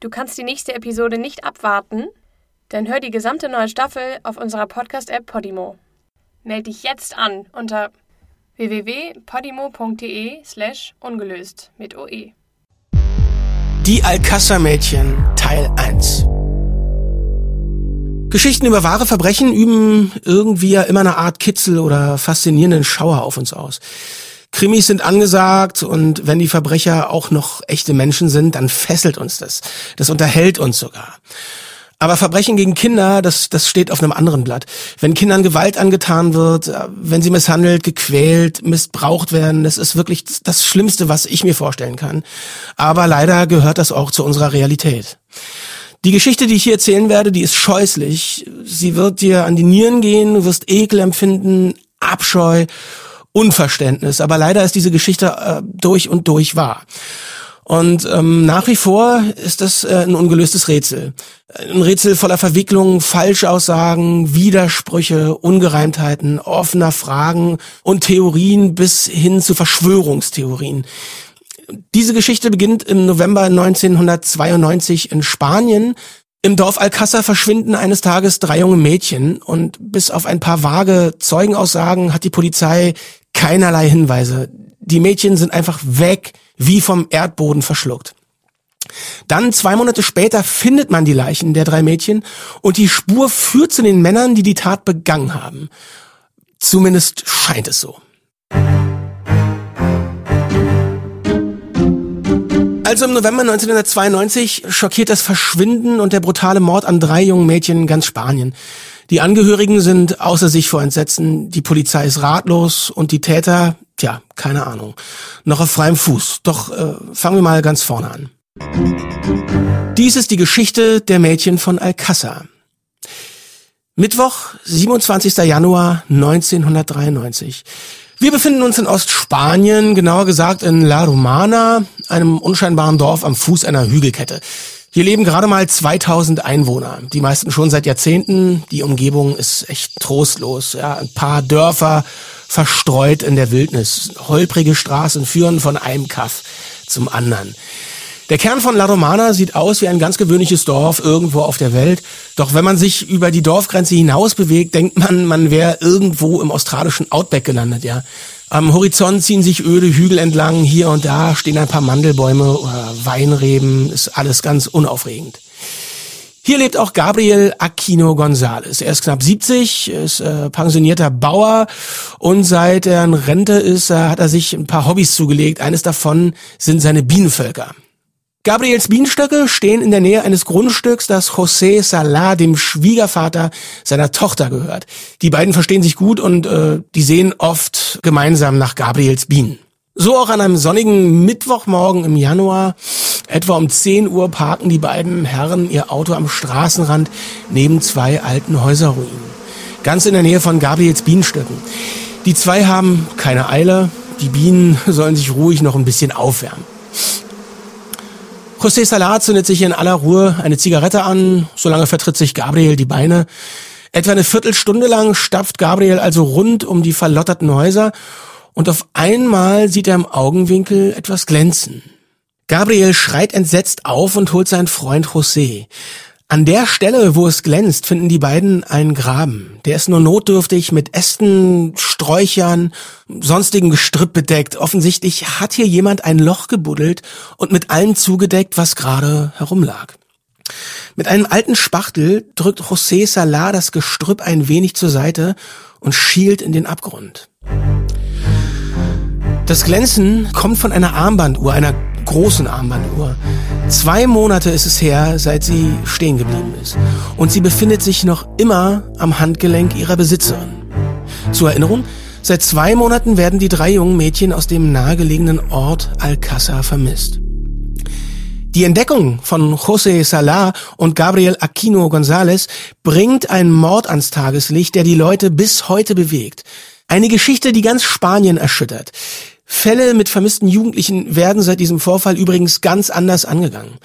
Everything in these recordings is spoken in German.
Du kannst die nächste Episode nicht abwarten? Dann hör die gesamte neue Staffel auf unserer Podcast-App Podimo. Meld dich jetzt an unter www.podimo.de slash ungelöst mit OE. Die Alcázar-Mädchen Teil 1 Geschichten über wahre Verbrechen üben irgendwie ja immer eine Art Kitzel oder faszinierenden Schauer auf uns aus. Krimis sind angesagt und wenn die Verbrecher auch noch echte Menschen sind, dann fesselt uns das. Das unterhält uns sogar. Aber Verbrechen gegen Kinder, das, das steht auf einem anderen Blatt. Wenn Kindern Gewalt angetan wird, äh, wenn sie misshandelt, gequält, missbraucht werden, das ist wirklich das Schlimmste, was ich mir vorstellen kann. Aber leider gehört das auch zu unserer Realität. Die Geschichte, die ich hier erzählen werde, die ist scheußlich. Sie wird dir an die Nieren gehen, du wirst Ekel empfinden, Abscheu Unverständnis. Aber leider ist diese Geschichte äh, durch und durch wahr. Und ähm, nach wie vor ist das äh, ein ungelöstes Rätsel. Ein Rätsel voller Verwicklungen, Falschaussagen, Widersprüche, Ungereimtheiten, offener Fragen und Theorien bis hin zu Verschwörungstheorien. Diese Geschichte beginnt im November 1992 in Spanien im Dorf Alcázar verschwinden eines Tages drei junge Mädchen und bis auf ein paar vage Zeugenaussagen hat die Polizei keinerlei Hinweise. Die Mädchen sind einfach weg, wie vom Erdboden verschluckt. Dann zwei Monate später findet man die Leichen der drei Mädchen und die Spur führt zu den Männern, die die Tat begangen haben. Zumindest scheint es so. Also im November 1992 schockiert das Verschwinden und der brutale Mord an drei jungen Mädchen ganz Spanien. Die Angehörigen sind außer sich vor Entsetzen, die Polizei ist ratlos und die Täter, tja, keine Ahnung, noch auf freiem Fuß. Doch äh, fangen wir mal ganz vorne an. Dies ist die Geschichte der Mädchen von Alcázar. Mittwoch, 27. Januar 1993. Wir befinden uns in Ostspanien, genauer gesagt in La Romana, einem unscheinbaren Dorf am Fuß einer Hügelkette. Hier leben gerade mal 2000 Einwohner, die meisten schon seit Jahrzehnten. Die Umgebung ist echt trostlos. Ja, ein paar Dörfer verstreut in der Wildnis. Holprige Straßen führen von einem Kaff zum anderen. Der Kern von La Romana sieht aus wie ein ganz gewöhnliches Dorf irgendwo auf der Welt. Doch wenn man sich über die Dorfgrenze hinaus bewegt, denkt man, man wäre irgendwo im australischen Outback gelandet, ja. Am Horizont ziehen sich öde Hügel entlang, hier und da stehen ein paar Mandelbäume oder Weinreben, ist alles ganz unaufregend. Hier lebt auch Gabriel Aquino González. Er ist knapp 70, ist äh, pensionierter Bauer und seit er in Rente ist, äh, hat er sich ein paar Hobbys zugelegt. Eines davon sind seine Bienenvölker. Gabriels Bienenstöcke stehen in der Nähe eines Grundstücks, das José Salah, dem Schwiegervater seiner Tochter, gehört. Die beiden verstehen sich gut und äh, die sehen oft gemeinsam nach Gabriels Bienen. So auch an einem sonnigen Mittwochmorgen im Januar, etwa um 10 Uhr, parken die beiden Herren ihr Auto am Straßenrand neben zwei alten Häuserruinen. Ganz in der Nähe von Gabriels Bienenstöcken. Die zwei haben keine Eile, die Bienen sollen sich ruhig noch ein bisschen aufwärmen. José Salat zündet sich in aller Ruhe eine Zigarette an, solange vertritt sich Gabriel die Beine. Etwa eine Viertelstunde lang stapft Gabriel also rund um die verlotterten Häuser und auf einmal sieht er im Augenwinkel etwas glänzen. Gabriel schreit entsetzt auf und holt seinen Freund José. An der Stelle, wo es glänzt, finden die beiden einen Graben. Der ist nur notdürftig mit Ästen, Sträuchern, sonstigen Gestrüpp bedeckt. Offensichtlich hat hier jemand ein Loch gebuddelt und mit allem zugedeckt, was gerade herumlag. Mit einem alten Spachtel drückt José Salah das Gestrüpp ein wenig zur Seite und schielt in den Abgrund. Das Glänzen kommt von einer Armbanduhr, einer großen Armbanduhr. Zwei Monate ist es her, seit sie stehen geblieben ist. Und sie befindet sich noch immer am Handgelenk ihrer Besitzerin. Zur Erinnerung, seit zwei Monaten werden die drei jungen Mädchen aus dem nahegelegenen Ort Alcázar vermisst. Die Entdeckung von José Salah und Gabriel Aquino González bringt einen Mord ans Tageslicht, der die Leute bis heute bewegt. Eine Geschichte, die ganz Spanien erschüttert. Fälle mit vermissten Jugendlichen werden seit diesem Vorfall übrigens ganz anders angegangen.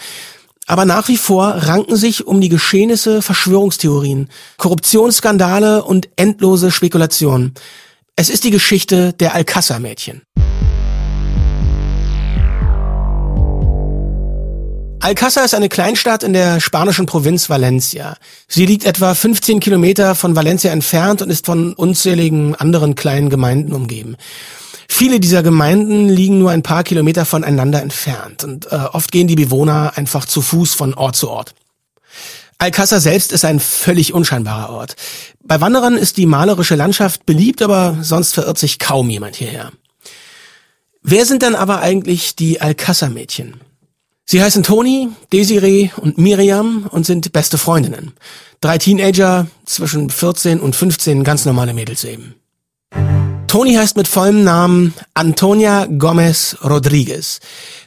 Aber nach wie vor ranken sich um die Geschehnisse Verschwörungstheorien, Korruptionsskandale und endlose Spekulationen. Es ist die Geschichte der Alcázar-Mädchen. Alcázar ist eine Kleinstadt in der spanischen Provinz Valencia. Sie liegt etwa 15 Kilometer von Valencia entfernt und ist von unzähligen anderen kleinen Gemeinden umgeben. Viele dieser Gemeinden liegen nur ein paar Kilometer voneinander entfernt und äh, oft gehen die Bewohner einfach zu Fuß von Ort zu Ort. Alcázar selbst ist ein völlig unscheinbarer Ort. Bei Wanderern ist die malerische Landschaft beliebt, aber sonst verirrt sich kaum jemand hierher. Wer sind dann aber eigentlich die Alcázar-Mädchen? Sie heißen Toni, Desiree und Miriam und sind beste Freundinnen. Drei Teenager, zwischen 14 und 15 ganz normale Mädels eben. Toni heißt mit vollem Namen Antonia Gomez Rodriguez.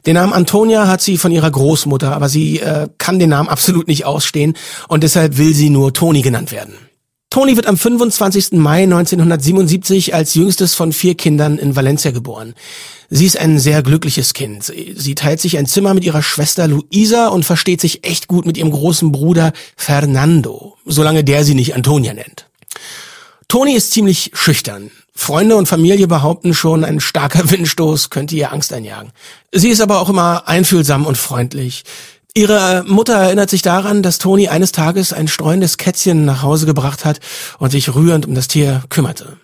Den Namen Antonia hat sie von ihrer Großmutter, aber sie äh, kann den Namen absolut nicht ausstehen und deshalb will sie nur Toni genannt werden. Toni wird am 25. Mai 1977 als jüngstes von vier Kindern in Valencia geboren. Sie ist ein sehr glückliches Kind. Sie teilt sich ein Zimmer mit ihrer Schwester Luisa und versteht sich echt gut mit ihrem großen Bruder Fernando, solange der sie nicht Antonia nennt. Toni ist ziemlich schüchtern. Freunde und Familie behaupten schon, ein starker Windstoß könnte ihr Angst einjagen. Sie ist aber auch immer einfühlsam und freundlich. Ihre Mutter erinnert sich daran, dass Toni eines Tages ein streuendes Kätzchen nach Hause gebracht hat und sich rührend um das Tier kümmerte.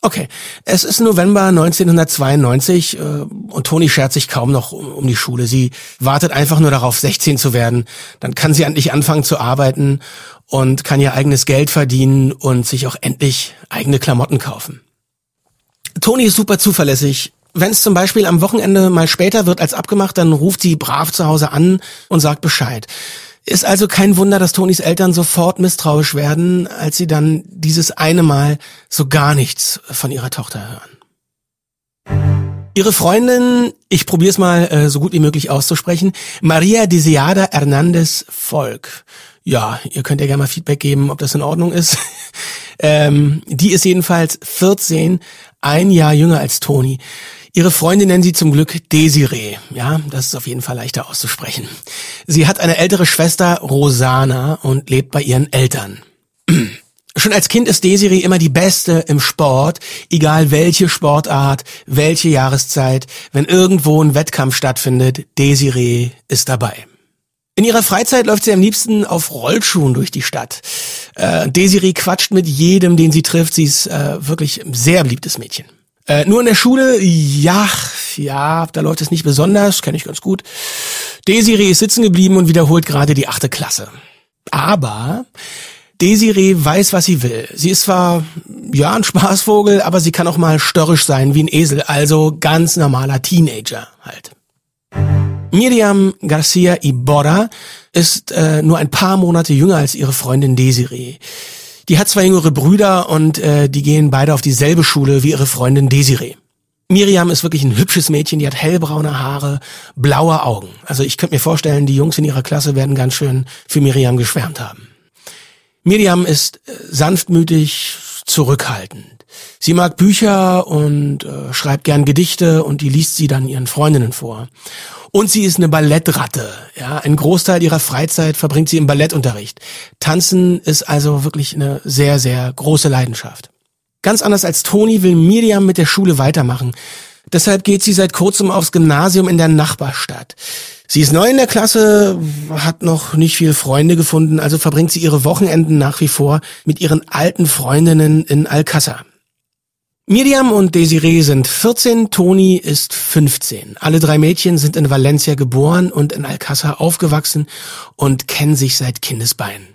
Okay, es ist November 1992 äh, und Toni schert sich kaum noch um, um, die Schule. Sie wartet einfach nur darauf, 16 zu werden. Dann kann sie endlich anfangen zu arbeiten und kann ihr eigenes Geld verdienen und sich auch endlich eigene Klamotten kaufen. Toni ist super zuverlässig. Wenn es zum Beispiel am Wochenende mal später wird als abgemacht, dann ruft sie brav zu Hause an und sagt Bescheid. Ist also kein Wunder, dass Tonis Eltern sofort misstrauisch werden, als sie dann dieses eine Mal so gar nichts von ihrer Tochter hören. Ihre Freundin, ich probiere es mal äh, so gut wie möglich auszusprechen, Maria Desiada Hernandez Volk. Ja, ihr könnt ja gerne mal Feedback geben, ob das in Ordnung ist. ähm, die ist jedenfalls 14, ein Jahr jünger als Toni. Ihre Freundin nennen sie zum Glück Desiree. Ja, das ist auf jeden Fall leichter auszusprechen. Sie hat eine ältere Schwester, Rosana, und lebt bei ihren Eltern. Schon als Kind ist Desiree immer die Beste im Sport, egal welche Sportart, welche Jahreszeit. Wenn irgendwo ein Wettkampf stattfindet, Desiree ist dabei. In ihrer Freizeit läuft sie am liebsten auf Rollschuhen durch die Stadt. Äh, Desiree quatscht mit jedem, den sie trifft. Sie ist äh, wirklich ein sehr beliebtes Mädchen. Äh, nur in der Schule, ja, ja, da läuft es nicht besonders, kenne ich ganz gut. Desiree ist sitzen geblieben und wiederholt gerade die achte Klasse. Aber Desiree weiß, was sie will. Sie ist zwar, ja, ein Spaßvogel, aber sie kann auch mal störrisch sein wie ein Esel, also ganz normaler Teenager halt. Miriam Garcia Iborra ist äh, nur ein paar Monate jünger als ihre Freundin Desiree. Die hat zwei jüngere Brüder und äh, die gehen beide auf dieselbe Schule wie ihre Freundin Desiree. Miriam ist wirklich ein hübsches Mädchen, die hat hellbraune Haare, blaue Augen. Also ich könnte mir vorstellen, die Jungs in ihrer Klasse werden ganz schön für Miriam geschwärmt haben. Miriam ist äh, sanftmütig, zurückhaltend. Sie mag Bücher und äh, schreibt gern Gedichte und die liest sie dann ihren Freundinnen vor. Und sie ist eine Ballettratte. Ja, ein Großteil ihrer Freizeit verbringt sie im Ballettunterricht. Tanzen ist also wirklich eine sehr, sehr große Leidenschaft. Ganz anders als Toni will Miriam mit der Schule weitermachen. Deshalb geht sie seit kurzem aufs Gymnasium in der Nachbarstadt. Sie ist neu in der Klasse, hat noch nicht viele Freunde gefunden, also verbringt sie ihre Wochenenden nach wie vor mit ihren alten Freundinnen in Alcázar. Miriam und Desiree sind 14, Toni ist 15. Alle drei Mädchen sind in Valencia geboren und in Alcázar aufgewachsen und kennen sich seit Kindesbeinen.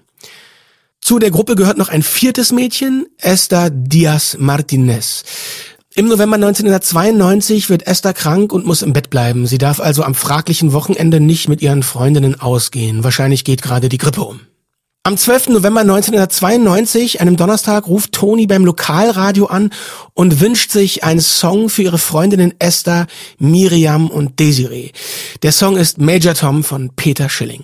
Zu der Gruppe gehört noch ein viertes Mädchen, Esther Diaz Martinez. Im November 1992 wird Esther krank und muss im Bett bleiben. Sie darf also am fraglichen Wochenende nicht mit ihren Freundinnen ausgehen. Wahrscheinlich geht gerade die Grippe um. Am 12. November 1992, einem Donnerstag, ruft Toni beim Lokalradio an und wünscht sich einen Song für ihre Freundinnen Esther, Miriam und Desiree. Der Song ist Major Tom von Peter Schilling.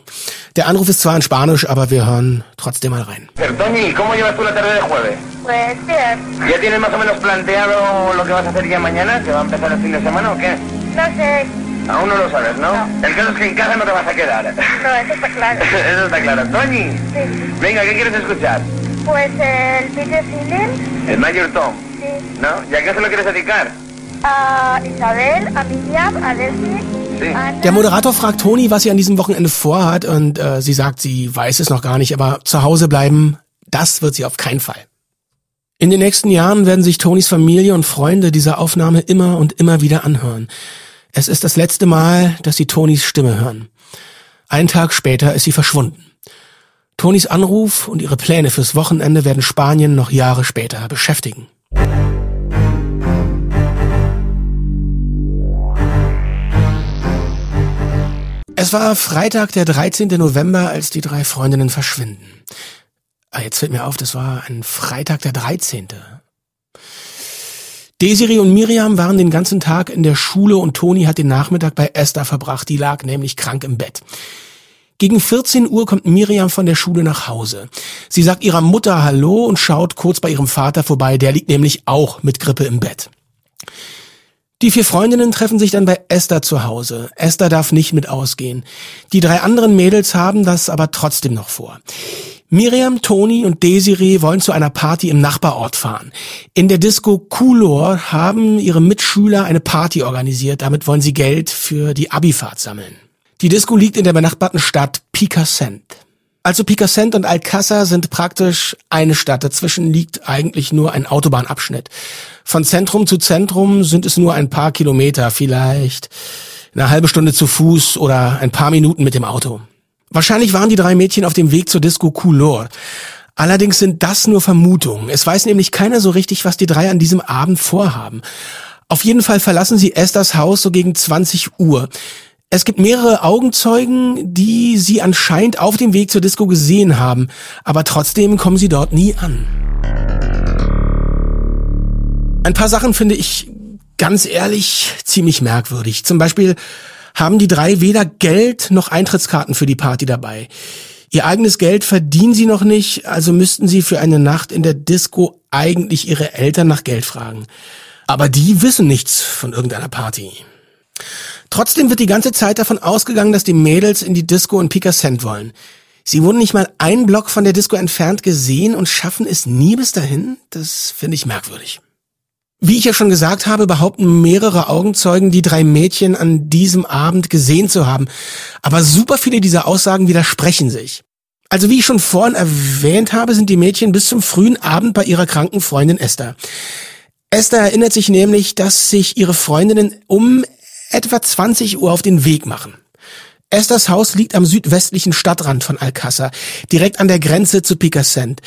Der Anruf ist zwar in Spanisch, aber wir hören trotzdem mal rein. Toni, ¿cómo llevas tú la tarde de jueves? Pues bien. ¿Ya tienes más o menos planteado lo que vas a hacer ya mañana? ¿Que va a empezar el fin de semana o qué? No sé. Aún no lo sabes, ¿no? No. El caso es que en casa no te vas a quedar. No, eso está claro. Eso está claro. Tony, Sí. venga, ¿qué quieres escuchar? Pues el Peter Phillips, El Major Tom, sí. ¿no? ¿Y a qué se lo quieres dedicar? A Isabel, a Miriam, a Delphi Der Moderator fragt Toni, was sie an diesem Wochenende vorhat und äh, sie sagt, sie weiß es noch gar nicht, aber zu Hause bleiben, das wird sie auf keinen Fall. In den nächsten Jahren werden sich Tonis Familie und Freunde dieser Aufnahme immer und immer wieder anhören. Es ist das letzte Mal, dass sie Tonis Stimme hören. Einen Tag später ist sie verschwunden. Tonis Anruf und ihre Pläne fürs Wochenende werden Spanien noch Jahre später beschäftigen. Es war Freitag, der 13. November, als die drei Freundinnen verschwinden. Ah, jetzt fällt mir auf, das war ein Freitag, der 13. Desiree und Miriam waren den ganzen Tag in der Schule und Toni hat den Nachmittag bei Esther verbracht. Die lag nämlich krank im Bett. Gegen 14 Uhr kommt Miriam von der Schule nach Hause. Sie sagt ihrer Mutter Hallo und schaut kurz bei ihrem Vater vorbei. Der liegt nämlich auch mit Grippe im Bett. Die vier Freundinnen treffen sich dann bei Esther zu Hause. Esther darf nicht mit ausgehen. Die drei anderen Mädels haben das aber trotzdem noch vor. Miriam, Toni und Desiree wollen zu einer Party im Nachbarort fahren. In der Disco Coolor haben ihre Mitschüler eine Party organisiert. Damit wollen sie Geld für die Abifahrt sammeln. Die Disco liegt in der benachbarten Stadt Picassent. Also Picassent und Alcázar sind praktisch eine Stadt. Dazwischen liegt eigentlich nur ein Autobahnabschnitt. Von Zentrum zu Zentrum sind es nur ein paar Kilometer, vielleicht eine halbe Stunde zu Fuß oder ein paar Minuten mit dem Auto. Wahrscheinlich waren die drei Mädchen auf dem Weg zur Disco Couleur. Allerdings sind das nur Vermutungen. Es weiß nämlich keiner so richtig, was die drei an diesem Abend vorhaben. Auf jeden Fall verlassen sie Esthers Haus so gegen 20 Uhr. Es gibt mehrere Augenzeugen, die sie anscheinend auf dem Weg zur Disco gesehen haben, aber trotzdem kommen sie dort nie an. Ein paar Sachen finde ich ganz ehrlich ziemlich merkwürdig. Zum Beispiel haben die drei weder Geld noch Eintrittskarten für die Party dabei. Ihr eigenes Geld verdienen sie noch nicht, also müssten sie für eine Nacht in der Disco eigentlich ihre Eltern nach Geld fragen. Aber die wissen nichts von irgendeiner Party. Trotzdem wird die ganze Zeit davon ausgegangen, dass die Mädels in die Disco in Picassent wollen. Sie wurden nicht mal einen Block von der Disco entfernt gesehen und schaffen es nie bis dahin? Das finde ich merkwürdig. Wie ich ja schon gesagt habe, behaupten mehrere Augenzeugen, die drei Mädchen an diesem Abend gesehen zu haben. Aber super viele dieser Aussagen widersprechen sich. Also wie ich schon vorhin erwähnt habe, sind die Mädchen bis zum frühen Abend bei ihrer kranken Freundin Esther. Esther erinnert sich nämlich, dass sich ihre Freundinnen um etwa 20 Uhr auf den Weg machen. Esthers Haus liegt am südwestlichen Stadtrand von Alcázar, direkt an der Grenze zu Picassent.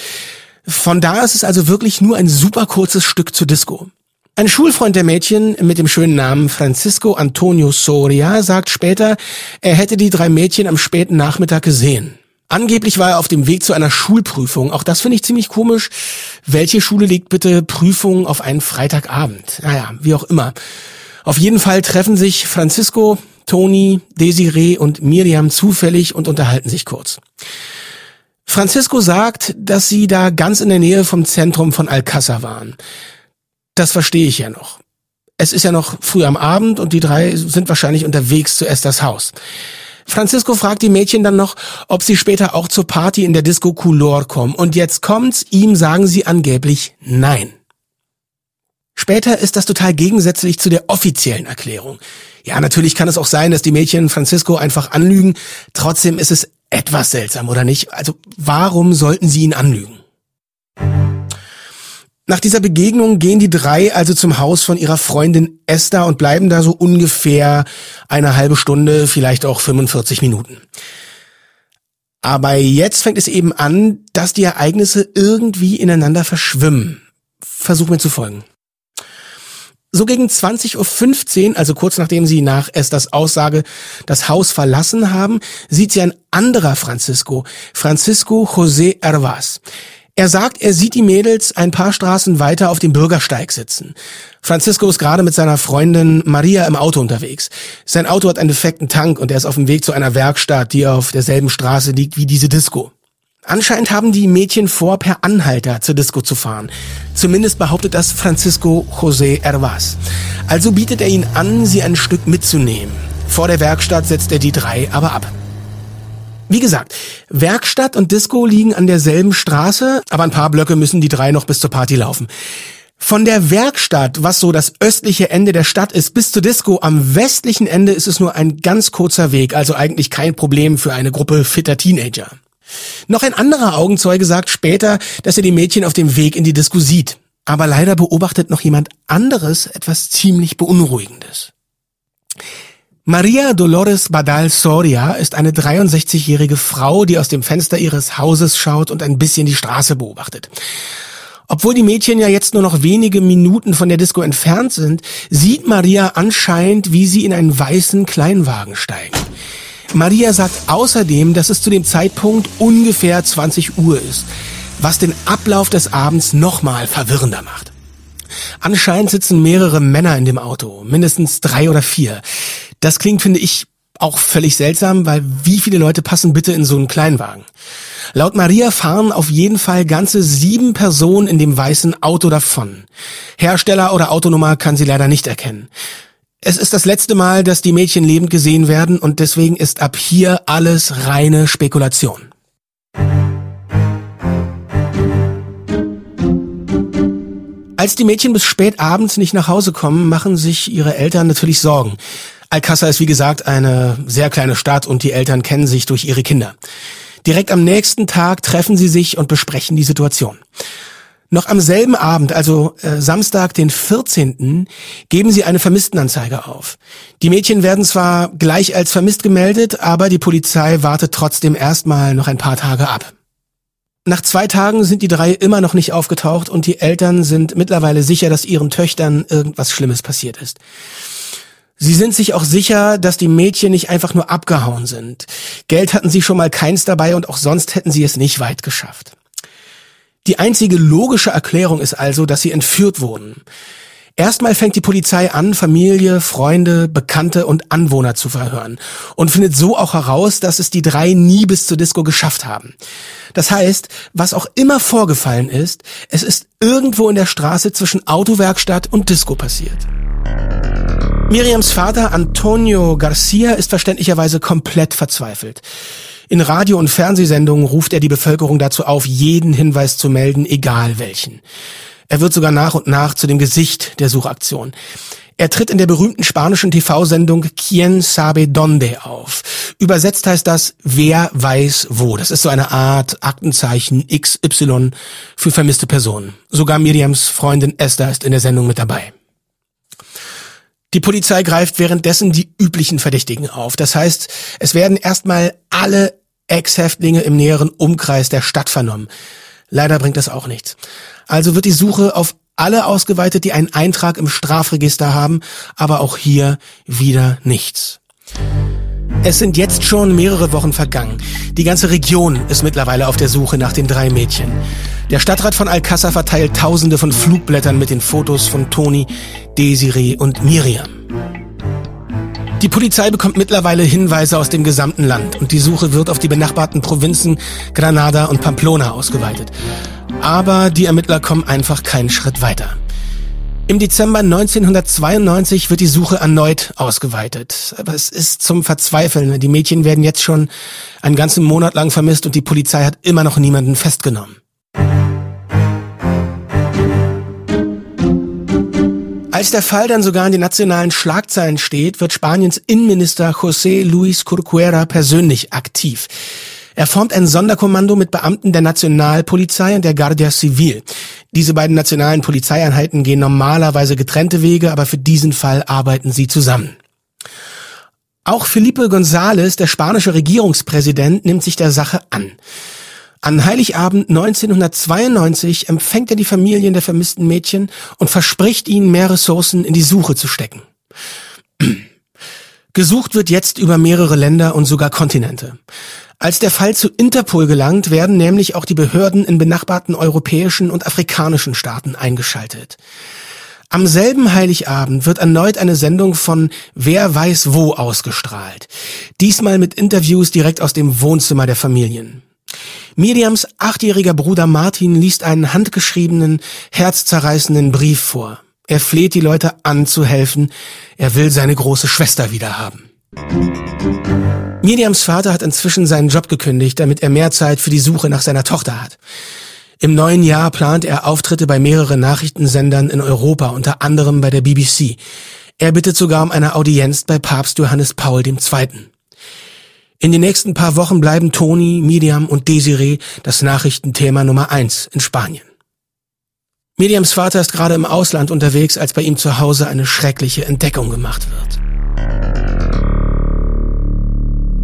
Von da ist es also wirklich nur ein super kurzes Stück zur Disco. Ein Schulfreund der Mädchen mit dem schönen Namen Francisco Antonio Soria sagt später, er hätte die drei Mädchen am späten Nachmittag gesehen. Angeblich war er auf dem Weg zu einer Schulprüfung. Auch das finde ich ziemlich komisch. Welche Schule legt bitte Prüfungen auf einen Freitagabend? Naja, wie auch immer. Auf jeden Fall treffen sich Francisco, Toni, Desiree und Miriam zufällig und unterhalten sich kurz. Francisco sagt, dass sie da ganz in der Nähe vom Zentrum von Alcázar waren. Das verstehe ich ja noch. Es ist ja noch früh am Abend und die drei sind wahrscheinlich unterwegs zu Esthers Haus. Francisco fragt die Mädchen dann noch, ob sie später auch zur Party in der Disco Couleur kommen. Und jetzt kommt's, ihm sagen sie angeblich nein. Später ist das total gegensätzlich zu der offiziellen Erklärung. Ja, natürlich kann es auch sein, dass die Mädchen Francisco einfach anlügen. Trotzdem ist es etwas seltsam, oder nicht? Also warum sollten sie ihn anlügen? Nach dieser Begegnung gehen die drei also zum Haus von ihrer Freundin Esther und bleiben da so ungefähr eine halbe Stunde, vielleicht auch 45 Minuten. Aber jetzt fängt es eben an, dass die Ereignisse irgendwie ineinander verschwimmen. Versuch mir zu folgen. So gegen 20.15 Uhr, also kurz nachdem sie nach Esthers Aussage das Haus verlassen haben, sieht sie ein anderer Francisco, Francisco José Hervas. Er sagt, er sieht die Mädels ein paar Straßen weiter auf dem Bürgersteig sitzen. Francisco ist gerade mit seiner Freundin Maria im Auto unterwegs. Sein Auto hat einen defekten Tank und er ist auf dem Weg zu einer Werkstatt, die auf derselben Straße liegt wie diese Disco. Anscheinend haben die Mädchen vor, per Anhalter zur Disco zu fahren. Zumindest behauptet das Francisco José Hervas. Also bietet er ihnen an, sie ein Stück mitzunehmen. Vor der Werkstatt setzt er die drei aber ab. Wie gesagt, Werkstatt und Disco liegen an derselben Straße, aber ein paar Blöcke müssen die drei noch bis zur Party laufen. Von der Werkstatt, was so das östliche Ende der Stadt ist, bis zur Disco am westlichen Ende ist es nur ein ganz kurzer Weg, also eigentlich kein Problem für eine Gruppe fitter Teenager. Noch ein anderer Augenzeuge sagt später, dass er die Mädchen auf dem Weg in die Disco sieht. Aber leider beobachtet noch jemand anderes etwas ziemlich Beunruhigendes. Maria Dolores Badal Soria ist eine 63-jährige Frau, die aus dem Fenster ihres Hauses schaut und ein bisschen die Straße beobachtet. Obwohl die Mädchen ja jetzt nur noch wenige Minuten von der Disco entfernt sind, sieht Maria anscheinend, wie sie in einen weißen Kleinwagen steigen. Maria sagt außerdem, dass es zu dem Zeitpunkt ungefähr 20 Uhr ist, was den Ablauf des Abends nochmal verwirrender macht. Anscheinend sitzen mehrere Männer in dem Auto, mindestens drei oder vier. Das klingt, finde ich, auch völlig seltsam, weil wie viele Leute passen bitte in so einen Kleinwagen? Laut Maria fahren auf jeden Fall ganze sieben Personen in dem weißen Auto davon. Hersteller oder Autonummer kann sie leider nicht erkennen. Es ist das letzte Mal, dass die Mädchen lebend gesehen werden und deswegen ist ab hier alles reine Spekulation. Als die Mädchen bis spät abends nicht nach Hause kommen, machen sich ihre Eltern natürlich Sorgen. Alcázar ist wie gesagt eine sehr kleine Stadt und die Eltern kennen sich durch ihre Kinder. Direkt am nächsten Tag treffen sie sich und besprechen die Situation. Noch am selben Abend, also äh, Samstag, den 14., geben sie eine Vermisstenanzeige auf. Die Mädchen werden zwar gleich als vermisst gemeldet, aber die Polizei wartet trotzdem erstmal noch ein paar Tage ab. Nach zwei Tagen sind die drei immer noch nicht aufgetaucht und die Eltern sind mittlerweile sicher, dass ihren Töchtern irgendwas Schlimmes passiert ist. Sie sind sich auch sicher, dass die Mädchen nicht einfach nur abgehauen sind. Geld hatten sie schon mal keins dabei und auch sonst hätten sie es nicht weit geschafft. Die einzige logische Erklärung ist also, dass sie entführt wurden. Erstmal fängt die Polizei an, Familie, Freunde, Bekannte und Anwohner zu verhören und findet so auch heraus, dass es die drei nie bis zur Disco geschafft haben. Das heißt, was auch immer vorgefallen ist, es ist irgendwo in der Straße zwischen Autowerkstatt und Disco passiert. Miriams Vater Antonio Garcia ist verständlicherweise komplett verzweifelt. In Radio- und Fernsehsendungen ruft er die Bevölkerung dazu auf, jeden Hinweis zu melden, egal welchen. Er wird sogar nach und nach zu dem Gesicht der Suchaktion. Er tritt in der berühmten spanischen TV-Sendung Quien sabe donde auf. Übersetzt heißt das Wer weiß wo. Das ist so eine Art Aktenzeichen XY für vermisste Personen. Sogar Miriams Freundin Esther ist in der Sendung mit dabei. Die Polizei greift währenddessen die üblichen Verdächtigen auf. Das heißt, es werden erstmal alle Ex-Häftlinge im näheren Umkreis der Stadt vernommen. Leider bringt das auch nichts. Also wird die Suche auf alle ausgeweitet, die einen Eintrag im Strafregister haben, aber auch hier wieder nichts. Es sind jetzt schon mehrere Wochen vergangen. Die ganze Region ist mittlerweile auf der Suche nach den drei Mädchen. Der Stadtrat von Alcázar verteilt tausende von Flugblättern mit den Fotos von Toni, Desiree und Miriam. Die Polizei bekommt mittlerweile Hinweise aus dem gesamten Land und die Suche wird auf die benachbarten Provinzen Granada und Pamplona ausgeweitet. Aber die Ermittler kommen einfach keinen Schritt weiter. Im Dezember 1992 wird die Suche erneut ausgeweitet. Aber es ist zum Verzweifeln. Die Mädchen werden jetzt schon einen ganzen Monat lang vermisst und die Polizei hat immer noch niemanden festgenommen. Als der Fall dann sogar in den nationalen Schlagzeilen steht, wird Spaniens Innenminister José Luis Corcuera persönlich aktiv. Er formt ein Sonderkommando mit Beamten der Nationalpolizei und der Guardia Civil. Diese beiden nationalen Polizeieinheiten gehen normalerweise getrennte Wege, aber für diesen Fall arbeiten sie zusammen. Auch Felipe González, der spanische Regierungspräsident, nimmt sich der Sache an. An Heiligabend 1992 empfängt er die Familien der vermissten Mädchen und verspricht ihnen mehr Ressourcen in die Suche zu stecken. Gesucht wird jetzt über mehrere Länder und sogar Kontinente. Als der Fall zu Interpol gelangt, werden nämlich auch die Behörden in benachbarten europäischen und afrikanischen Staaten eingeschaltet. Am selben Heiligabend wird erneut eine Sendung von Wer weiß wo ausgestrahlt. Diesmal mit Interviews direkt aus dem Wohnzimmer der Familien. Miriams achtjähriger Bruder Martin liest einen handgeschriebenen, herzzerreißenden Brief vor. Er fleht die Leute an zu helfen. Er will seine große Schwester wiederhaben. Miriams Vater hat inzwischen seinen Job gekündigt, damit er mehr Zeit für die Suche nach seiner Tochter hat. Im neuen Jahr plant er Auftritte bei mehreren Nachrichtensendern in Europa, unter anderem bei der BBC. Er bittet sogar um eine Audienz bei Papst Johannes Paul II. In den nächsten paar Wochen bleiben Toni, Miriam und Desiree das Nachrichtenthema Nummer eins in Spanien. Miriams Vater ist gerade im Ausland unterwegs, als bei ihm zu Hause eine schreckliche Entdeckung gemacht wird.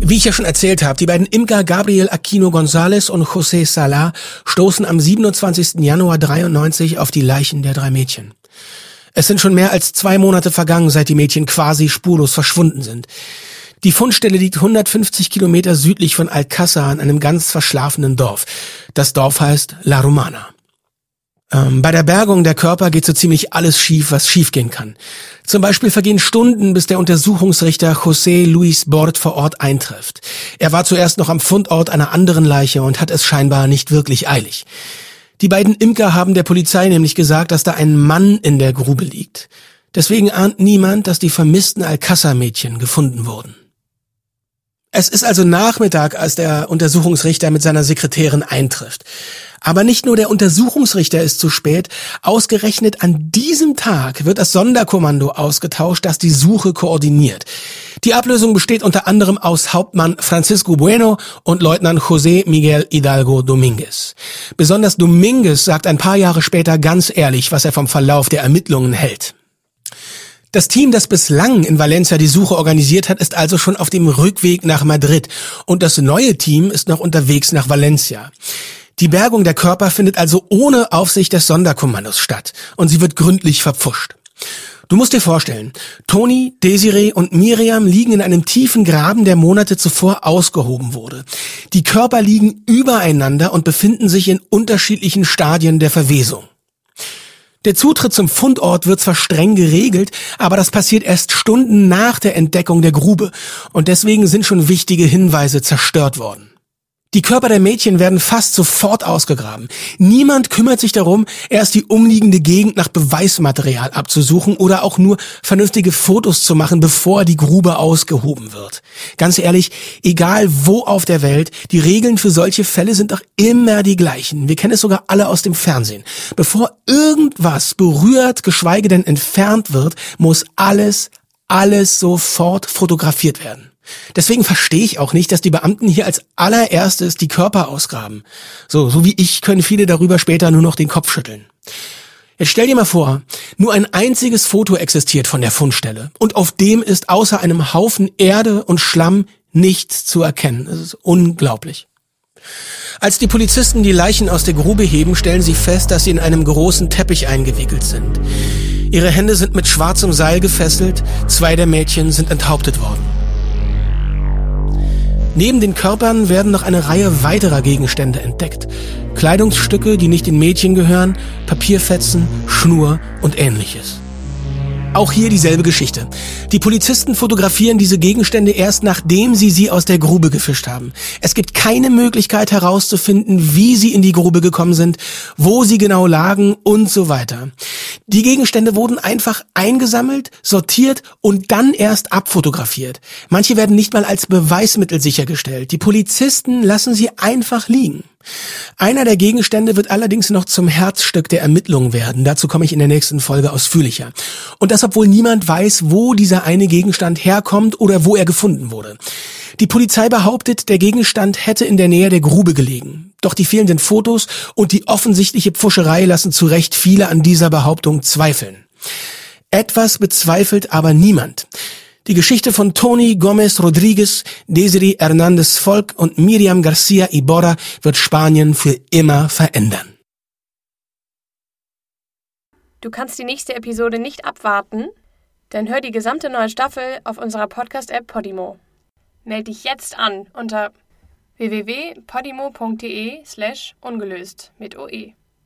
Wie ich ja schon erzählt habe, die beiden Imker Gabriel Aquino González und José Salah stoßen am 27. Januar 93 auf die Leichen der drei Mädchen. Es sind schon mehr als zwei Monate vergangen, seit die Mädchen quasi spurlos verschwunden sind. Die Fundstelle liegt 150 Kilometer südlich von Alcázar in einem ganz verschlafenen Dorf. Das Dorf heißt La Romana. Ähm, bei der Bergung der Körper geht so ziemlich alles schief, was schiefgehen kann. Zum Beispiel vergehen Stunden, bis der Untersuchungsrichter José Luis Bort vor Ort eintrifft. Er war zuerst noch am Fundort einer anderen Leiche und hat es scheinbar nicht wirklich eilig. Die beiden Imker haben der Polizei nämlich gesagt, dass da ein Mann in der Grube liegt. Deswegen ahnt niemand, dass die vermissten Alcázar-Mädchen gefunden wurden. Es ist also Nachmittag, als der Untersuchungsrichter mit seiner Sekretärin eintrifft. Aber nicht nur der Untersuchungsrichter ist zu spät, ausgerechnet an diesem Tag wird das Sonderkommando ausgetauscht, das die Suche koordiniert. Die Ablösung besteht unter anderem aus Hauptmann Francisco Bueno und Leutnant José Miguel Hidalgo Dominguez. Besonders Dominguez sagt ein paar Jahre später ganz ehrlich, was er vom Verlauf der Ermittlungen hält. Das Team, das bislang in Valencia die Suche organisiert hat, ist also schon auf dem Rückweg nach Madrid und das neue Team ist noch unterwegs nach Valencia. Die Bergung der Körper findet also ohne Aufsicht des Sonderkommandos statt und sie wird gründlich verpfuscht. Du musst dir vorstellen, Toni, Desiree und Miriam liegen in einem tiefen Graben, der Monate zuvor ausgehoben wurde. Die Körper liegen übereinander und befinden sich in unterschiedlichen Stadien der Verwesung. Der Zutritt zum Fundort wird zwar streng geregelt, aber das passiert erst Stunden nach der Entdeckung der Grube und deswegen sind schon wichtige Hinweise zerstört worden. Die Körper der Mädchen werden fast sofort ausgegraben. Niemand kümmert sich darum, erst die umliegende Gegend nach Beweismaterial abzusuchen oder auch nur vernünftige Fotos zu machen, bevor die Grube ausgehoben wird. Ganz ehrlich, egal wo auf der Welt, die Regeln für solche Fälle sind doch immer die gleichen. Wir kennen es sogar alle aus dem Fernsehen. Bevor irgendwas berührt, geschweige denn entfernt wird, muss alles, alles sofort fotografiert werden. Deswegen verstehe ich auch nicht, dass die Beamten hier als allererstes die Körper ausgraben. So, so wie ich können viele darüber später nur noch den Kopf schütteln. Jetzt stell dir mal vor, nur ein einziges Foto existiert von der Fundstelle und auf dem ist außer einem Haufen Erde und Schlamm nichts zu erkennen. Es ist unglaublich. Als die Polizisten die Leichen aus der Grube heben, stellen sie fest, dass sie in einem großen Teppich eingewickelt sind. Ihre Hände sind mit schwarzem Seil gefesselt, zwei der Mädchen sind enthauptet worden. Neben den Körpern werden noch eine Reihe weiterer Gegenstände entdeckt. Kleidungsstücke, die nicht den Mädchen gehören, Papierfetzen, Schnur und ähnliches. Auch hier dieselbe Geschichte. Die Polizisten fotografieren diese Gegenstände erst nachdem sie sie aus der Grube gefischt haben. Es gibt keine Möglichkeit herauszufinden, wie sie in die Grube gekommen sind, wo sie genau lagen und so weiter. Die Gegenstände wurden einfach eingesammelt, sortiert und dann erst abfotografiert. Manche werden nicht mal als Beweismittel sichergestellt. Die Polizisten lassen sie einfach liegen. Einer der Gegenstände wird allerdings noch zum Herzstück der Ermittlungen werden. Dazu komme ich in der nächsten Folge ausführlicher. Und das, obwohl niemand weiß, wo dieser eine Gegenstand herkommt oder wo er gefunden wurde. Die Polizei behauptet, der Gegenstand hätte in der Nähe der Grube gelegen. Doch die fehlenden Fotos und die offensichtliche Pfuscherei lassen zu Recht viele an dieser Behauptung zweifeln. Etwas bezweifelt aber niemand. Die Geschichte von Tony Gomez Rodriguez, Desiree Hernandez Volk und Miriam Garcia Iborra wird Spanien für immer verändern. Du kannst die nächste Episode nicht abwarten? Dann hör die gesamte neue Staffel auf unserer Podcast-App Podimo. Meld dich jetzt an unter www.podimo.de slash ungelöst mit OE.